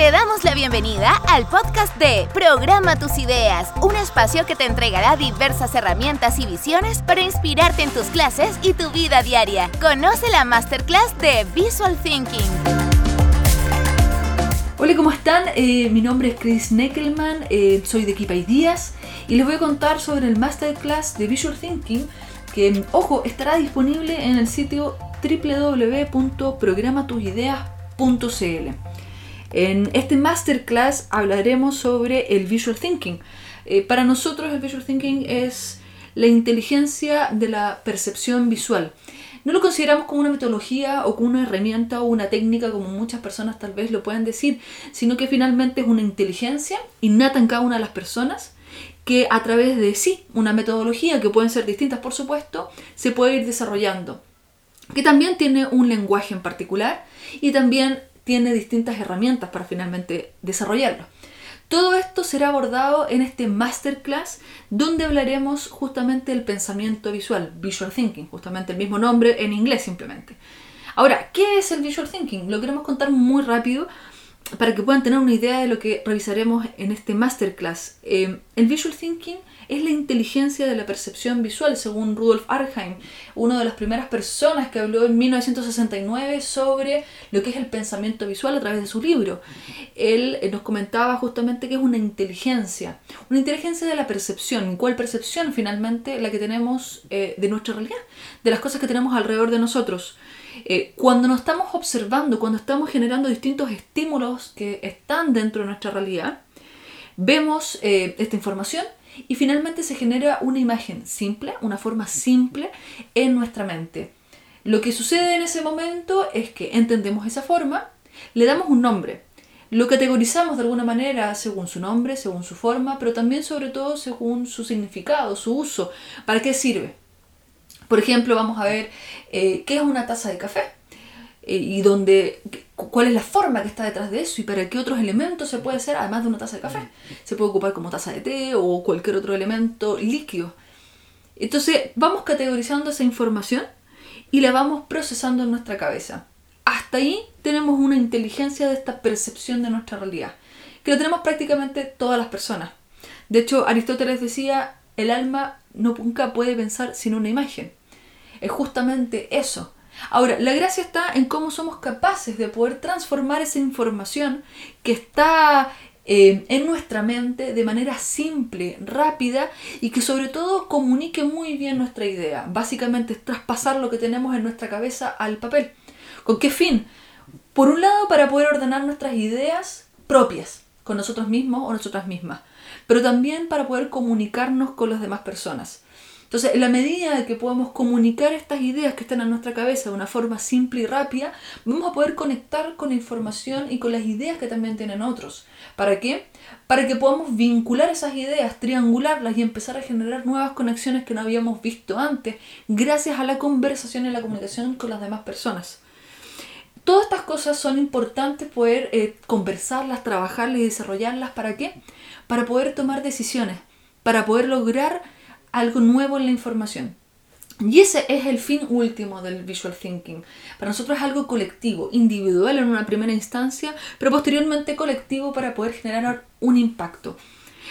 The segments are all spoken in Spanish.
Te damos la bienvenida al podcast de Programa tus ideas, un espacio que te entregará diversas herramientas y visiones para inspirarte en tus clases y tu vida diaria. Conoce la masterclass de Visual Thinking. Hola, ¿cómo están? Eh, mi nombre es Chris Neckelman, eh, soy de Equipa Díaz y les voy a contar sobre el masterclass de Visual Thinking que, ojo, estará disponible en el sitio www.programatusideas.cl. En este masterclass hablaremos sobre el visual thinking. Eh, para nosotros el visual thinking es la inteligencia de la percepción visual. No lo consideramos como una metodología o como una herramienta o una técnica como muchas personas tal vez lo puedan decir, sino que finalmente es una inteligencia innata en cada una de las personas que a través de sí, una metodología que pueden ser distintas por supuesto, se puede ir desarrollando, que también tiene un lenguaje en particular y también tiene distintas herramientas para finalmente desarrollarlo. Todo esto será abordado en este masterclass donde hablaremos justamente del pensamiento visual, visual thinking, justamente el mismo nombre en inglés simplemente. Ahora, ¿qué es el visual thinking? Lo queremos contar muy rápido para que puedan tener una idea de lo que revisaremos en este masterclass. Eh, el visual thinking es la inteligencia de la percepción visual, según Rudolf Arnheim, una de las primeras personas que habló en 1969 sobre lo que es el pensamiento visual a través de su libro. Él eh, nos comentaba justamente que es una inteligencia, una inteligencia de la percepción. ¿Cuál percepción? Finalmente la que tenemos eh, de nuestra realidad, de las cosas que tenemos alrededor de nosotros. Eh, cuando nos estamos observando, cuando estamos generando distintos estímulos que están dentro de nuestra realidad, vemos esta información y finalmente se genera una imagen simple, una forma simple en nuestra mente. Lo que sucede en ese momento es que entendemos esa forma, le damos un nombre, lo categorizamos de alguna manera según su nombre, según su forma, pero también sobre todo según su significado, su uso, para qué sirve. Por ejemplo, vamos a ver eh, qué es una taza de café. Eh, y donde, cuál es la forma que está detrás de eso y para qué otros elementos se puede hacer además de una taza de café. Se puede ocupar como taza de té o cualquier otro elemento líquido. Entonces vamos categorizando esa información y la vamos procesando en nuestra cabeza. Hasta ahí tenemos una inteligencia de esta percepción de nuestra realidad, que lo tenemos prácticamente todas las personas. De hecho, Aristóteles decía, el alma no, nunca puede pensar sin una imagen. Es justamente eso, Ahora, la gracia está en cómo somos capaces de poder transformar esa información que está eh, en nuestra mente de manera simple, rápida y que sobre todo comunique muy bien nuestra idea. Básicamente es traspasar lo que tenemos en nuestra cabeza al papel. ¿Con qué fin? Por un lado, para poder ordenar nuestras ideas propias con nosotros mismos o nosotras mismas, pero también para poder comunicarnos con las demás personas. Entonces, en la medida que podamos comunicar estas ideas que están en nuestra cabeza de una forma simple y rápida, vamos a poder conectar con la información y con las ideas que también tienen otros. ¿Para qué? Para que podamos vincular esas ideas, triangularlas y empezar a generar nuevas conexiones que no habíamos visto antes, gracias a la conversación y la comunicación con las demás personas. Todas estas cosas son importantes poder eh, conversarlas, trabajarlas y desarrollarlas. ¿Para qué? Para poder tomar decisiones, para poder lograr algo nuevo en la información. Y ese es el fin último del visual thinking. Para nosotros es algo colectivo, individual en una primera instancia, pero posteriormente colectivo para poder generar un impacto.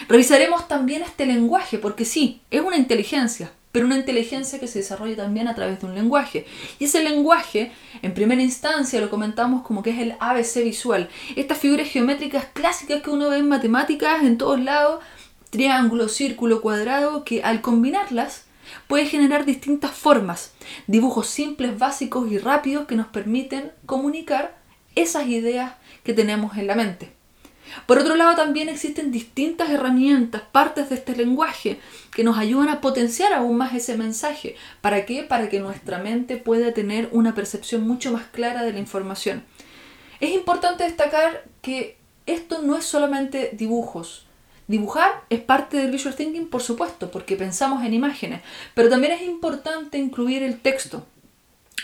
Revisaremos también este lenguaje, porque sí, es una inteligencia, pero una inteligencia que se desarrolla también a través de un lenguaje. Y ese lenguaje, en primera instancia, lo comentamos como que es el ABC visual. Estas figuras geométricas clásicas que uno ve en matemáticas en todos lados, triángulo, círculo, cuadrado, que al combinarlas puede generar distintas formas, dibujos simples, básicos y rápidos que nos permiten comunicar esas ideas que tenemos en la mente. Por otro lado, también existen distintas herramientas, partes de este lenguaje, que nos ayudan a potenciar aún más ese mensaje. ¿Para qué? Para que nuestra mente pueda tener una percepción mucho más clara de la información. Es importante destacar que esto no es solamente dibujos, Dibujar es parte del visual thinking, por supuesto, porque pensamos en imágenes, pero también es importante incluir el texto,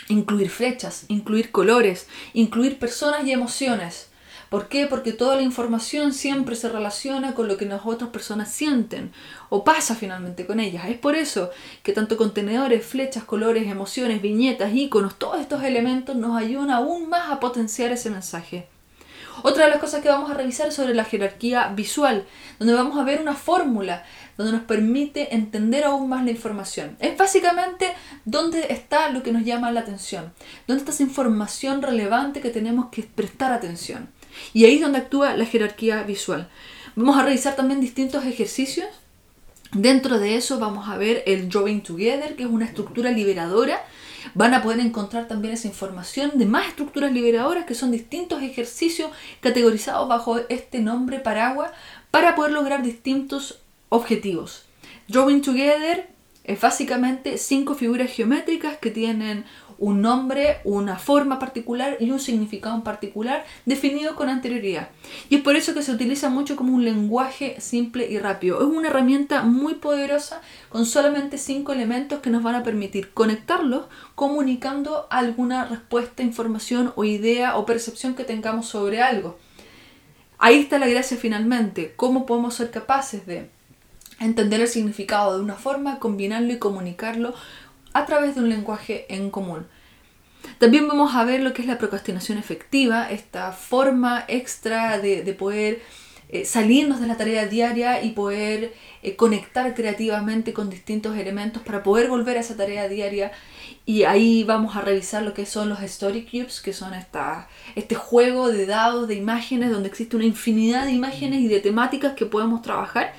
incluir flechas, incluir colores, incluir personas y emociones. ¿Por qué? Porque toda la información siempre se relaciona con lo que las otras personas sienten o pasa finalmente con ellas. Es por eso que tanto contenedores, flechas, colores, emociones, viñetas, iconos, todos estos elementos nos ayudan aún más a potenciar ese mensaje. Otra de las cosas que vamos a revisar es sobre la jerarquía visual, donde vamos a ver una fórmula donde nos permite entender aún más la información. Es básicamente dónde está lo que nos llama la atención, dónde está esa información relevante que tenemos que prestar atención. Y ahí es donde actúa la jerarquía visual. Vamos a revisar también distintos ejercicios. Dentro de eso vamos a ver el Drawing Together, que es una estructura liberadora. Van a poder encontrar también esa información de más estructuras liberadoras, que son distintos ejercicios categorizados bajo este nombre paraguas, para poder lograr distintos objetivos. Drawing Together es básicamente cinco figuras geométricas que tienen un nombre, una forma particular y un significado en particular definido con anterioridad. Y es por eso que se utiliza mucho como un lenguaje simple y rápido. Es una herramienta muy poderosa con solamente cinco elementos que nos van a permitir conectarlos comunicando alguna respuesta, información o idea o percepción que tengamos sobre algo. Ahí está la gracia finalmente, cómo podemos ser capaces de entender el significado de una forma, combinarlo y comunicarlo a través de un lenguaje en común. También vamos a ver lo que es la procrastinación efectiva, esta forma extra de, poder eh, salirnos de la tarea diaria y poder eh, conectar creativamente con distintos elementos para poder volver a esa tarea diaria. Y ahí vamos a revisar lo que son los Story Cubes, que son esta, este juego de dados, de imágenes, donde existe una infinidad de imágenes y de temáticas que podemos trabajar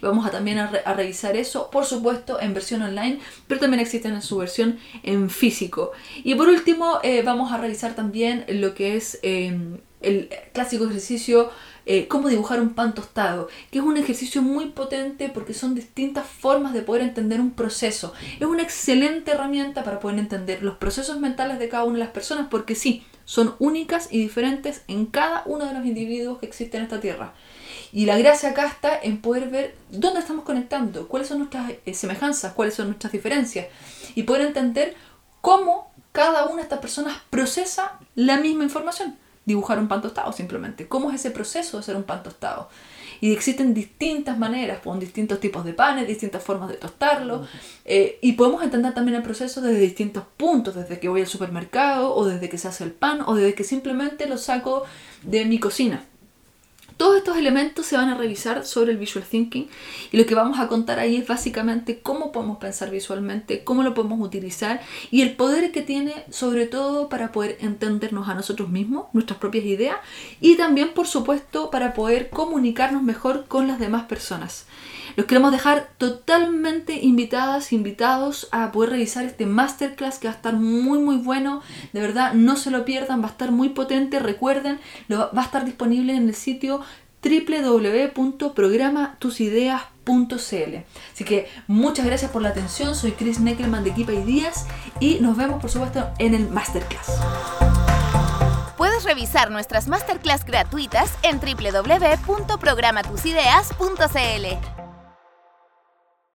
Vamos a también a, revisar eso, por supuesto, en versión online, pero también existen en su versión en físico. Y por último, eh, vamos a revisar también lo que es el clásico ejercicio eh, cómo dibujar un pan tostado, que es un ejercicio muy potente porque son distintas formas de poder entender un proceso. Es una excelente herramienta para poder entender los procesos mentales de cada una de las personas porque sí, son únicas y diferentes en cada uno de los individuos que existen en esta tierra. Y la gracia acá está en poder ver dónde estamos conectando, cuáles son nuestras eh, semejanzas, cuáles son nuestras diferencias y poder entender cómo cada una de estas personas procesa la misma información. Dibujar un pan tostado simplemente. ¿Cómo es ese proceso de hacer un pan tostado? Y existen distintas maneras, con distintos tipos de panes, distintas formas de tostarlo. Eh, y podemos entender también el proceso desde distintos puntos, desde que voy al supermercado, o desde que se hace el pan, o desde que simplemente lo saco de mi cocina. Todos estos elementos se van a revisar sobre el visual thinking y lo que vamos a contar ahí es básicamente cómo podemos pensar visualmente, cómo lo podemos utilizar y el poder que tiene sobre todo para poder entendernos a nosotros mismos, nuestras propias ideas y también por supuesto para poder comunicarnos mejor con las demás personas. Los queremos dejar totalmente invitadas, invitados a poder revisar este masterclass que va a estar muy muy bueno. De verdad, no se lo pierdan, va a estar muy potente. Recuerden, va a estar disponible en el sitio www.programatusideas.cl. Así que muchas gracias por la atención. Soy Chris Neckelman de Equipa y Díaz y nos vemos por supuesto en el masterclass. Puedes revisar nuestras masterclass gratuitas en www.programatusideas.cl.